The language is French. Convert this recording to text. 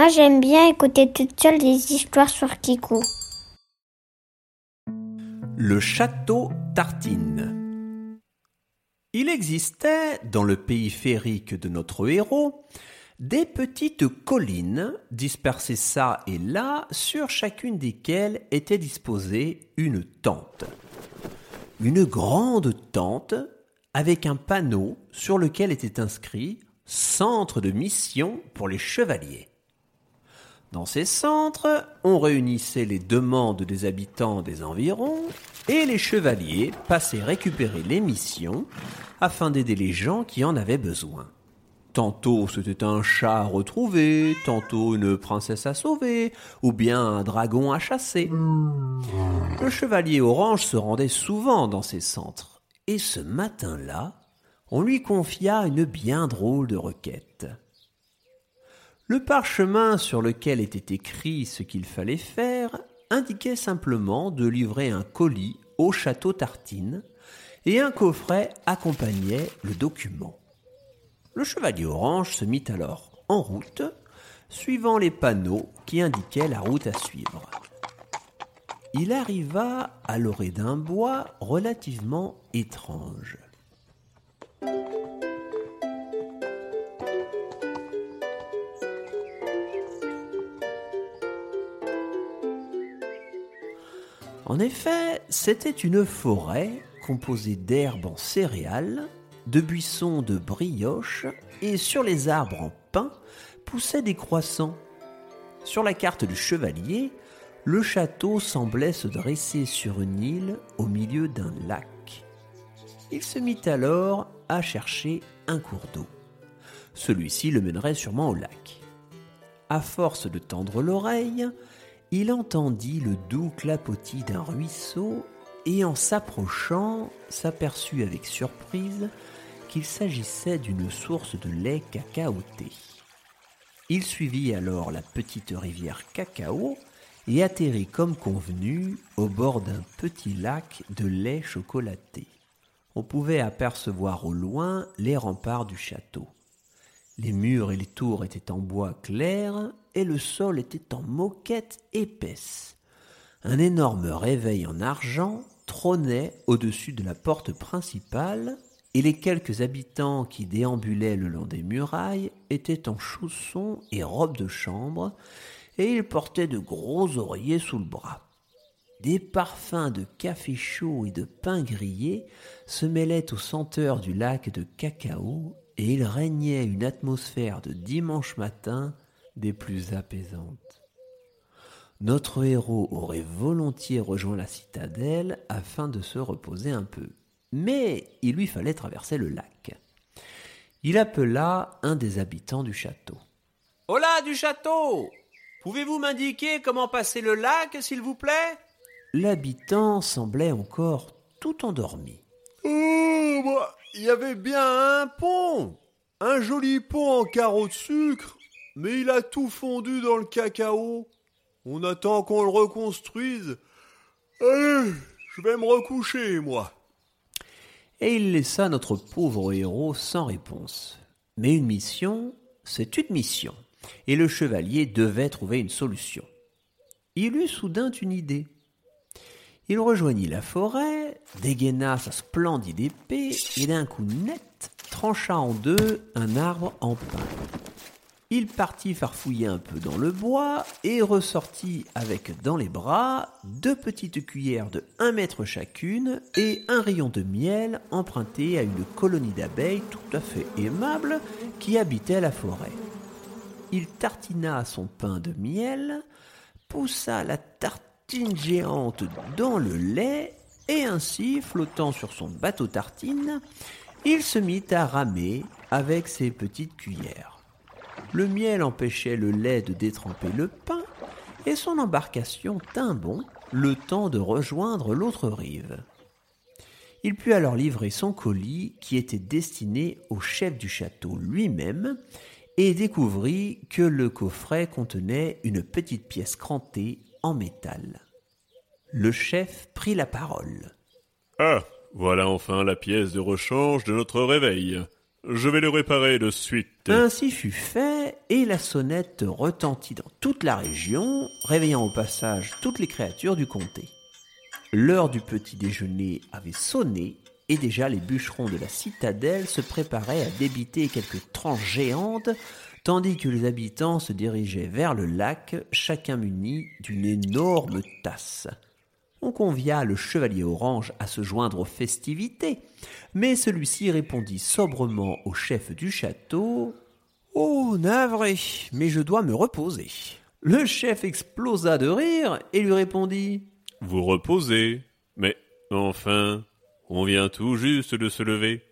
Moi, j'aime bien écouter toute seule des histoires sur Kikou. Le château Tartine. Il existait, dans le pays féerique de notre héros, des petites collines dispersées çà et là, sur chacune desquelles était disposée une tente. Une grande tente avec un panneau sur lequel était inscrit Centre de mission pour les chevaliers. Dans ces centres, on réunissait les demandes des habitants des environs et les chevaliers passaient récupérer les missions afin d'aider les gens qui en avaient besoin. Tantôt c'était un chat à retrouver, tantôt une princesse à sauver, ou bien un dragon à chasser. Le chevalier orange se rendait souvent dans ces centres, et ce matin-là, on lui confia une bien drôle de requête. Le parchemin sur lequel était écrit ce qu'il fallait faire indiquait simplement de livrer un colis au château Tartine, et un coffret accompagnait le document. Le chevalier orange se mit alors en route, suivant les panneaux qui indiquaient la route à suivre. Il arriva à l'orée d'un bois relativement étrange. En effet, c'était une forêt composée d'herbes en céréales, de buissons de brioche, et sur les arbres en pin poussaient des croissants. Sur la carte du chevalier, le château semblait se dresser sur une île au milieu d'un lac. Il se mit alors à chercher un cours d'eau. Celui-ci le mènerait sûrement au lac. À force de tendre l'oreille, il entendit le doux clapotis d'un ruisseau et en s'approchant s'aperçut avec surprise qu'il s'agissait d'une source de lait cacaoté. Il suivit alors la petite rivière Cacao et atterrit comme convenu au bord d'un petit lac de lait chocolaté. On pouvait apercevoir au loin les remparts du château. Les murs et les tours étaient en bois clair et le sol était en moquette épaisse. Un énorme réveil en argent trônait au-dessus de la porte principale et les quelques habitants qui déambulaient le long des murailles étaient en chaussons et robes de chambre et ils portaient de gros oreillers sous le bras. Des parfums de café chaud et de pain grillé se mêlaient aux senteurs du lac de cacao et il régnait une atmosphère de dimanche matin des plus apaisantes. Notre héros aurait volontiers rejoint la citadelle afin de se reposer un peu, mais il lui fallait traverser le lac. Il appela un des habitants du château. Hola du château Pouvez-vous m'indiquer comment passer le lac, s'il vous plaît? L'habitant semblait encore tout endormi. Il y avait bien un pont Un joli pont en carreaux de sucre mais il a tout fondu dans le cacao. On attend qu'on le reconstruise. Allez, je vais me recoucher, moi. Et il laissa notre pauvre héros sans réponse. Mais une mission, c'est une mission, et le chevalier devait trouver une solution. Il eut soudain une idée. Il rejoignit la forêt, dégaina sa splendide épée et d'un coup net trancha en deux un arbre en pin. Il partit farfouiller un peu dans le bois et ressortit avec dans les bras deux petites cuillères de un mètre chacune et un rayon de miel emprunté à une colonie d'abeilles tout à fait aimable qui habitait la forêt. Il tartina son pain de miel, poussa la géante dans le lait et ainsi, flottant sur son bateau tartine, il se mit à ramer avec ses petites cuillères. Le miel empêchait le lait de détremper le pain, et son embarcation tint bon le temps de rejoindre l'autre rive. Il put alors livrer son colis qui était destiné au chef du château lui-même et découvrit que le coffret contenait une petite pièce crantée en métal. Le chef prit la parole. Ah, voilà enfin la pièce de rechange de notre réveil. Je vais le réparer de suite. Ainsi fut fait, et la sonnette retentit dans toute la région, réveillant au passage toutes les créatures du comté. L'heure du petit déjeuner avait sonné, et déjà les bûcherons de la citadelle se préparaient à débiter quelques tranches géantes, tandis que les habitants se dirigeaient vers le lac, chacun muni d'une énorme tasse. On convia le chevalier orange à se joindre aux festivités, mais celui-ci répondit sobrement au chef du château Oh, navré, mais je dois me reposer. Le chef explosa de rire et lui répondit Vous reposez. Mais enfin, on vient tout juste de se lever.